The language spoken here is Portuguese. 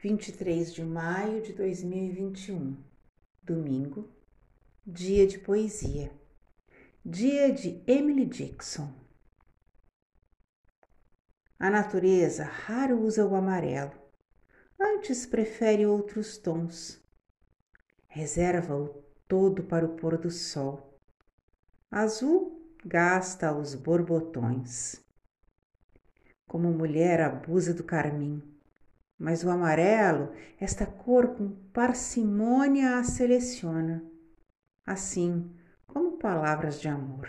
23 de maio de 2021, domingo, dia de poesia, dia de Emily Dixon. A natureza raro usa o amarelo, antes prefere outros tons. Reserva-o todo para o pôr do sol. Azul gasta os borbotões. Como mulher abusa do carmim mas o amarelo, esta cor com parcimônia a seleciona, assim como palavras de amor.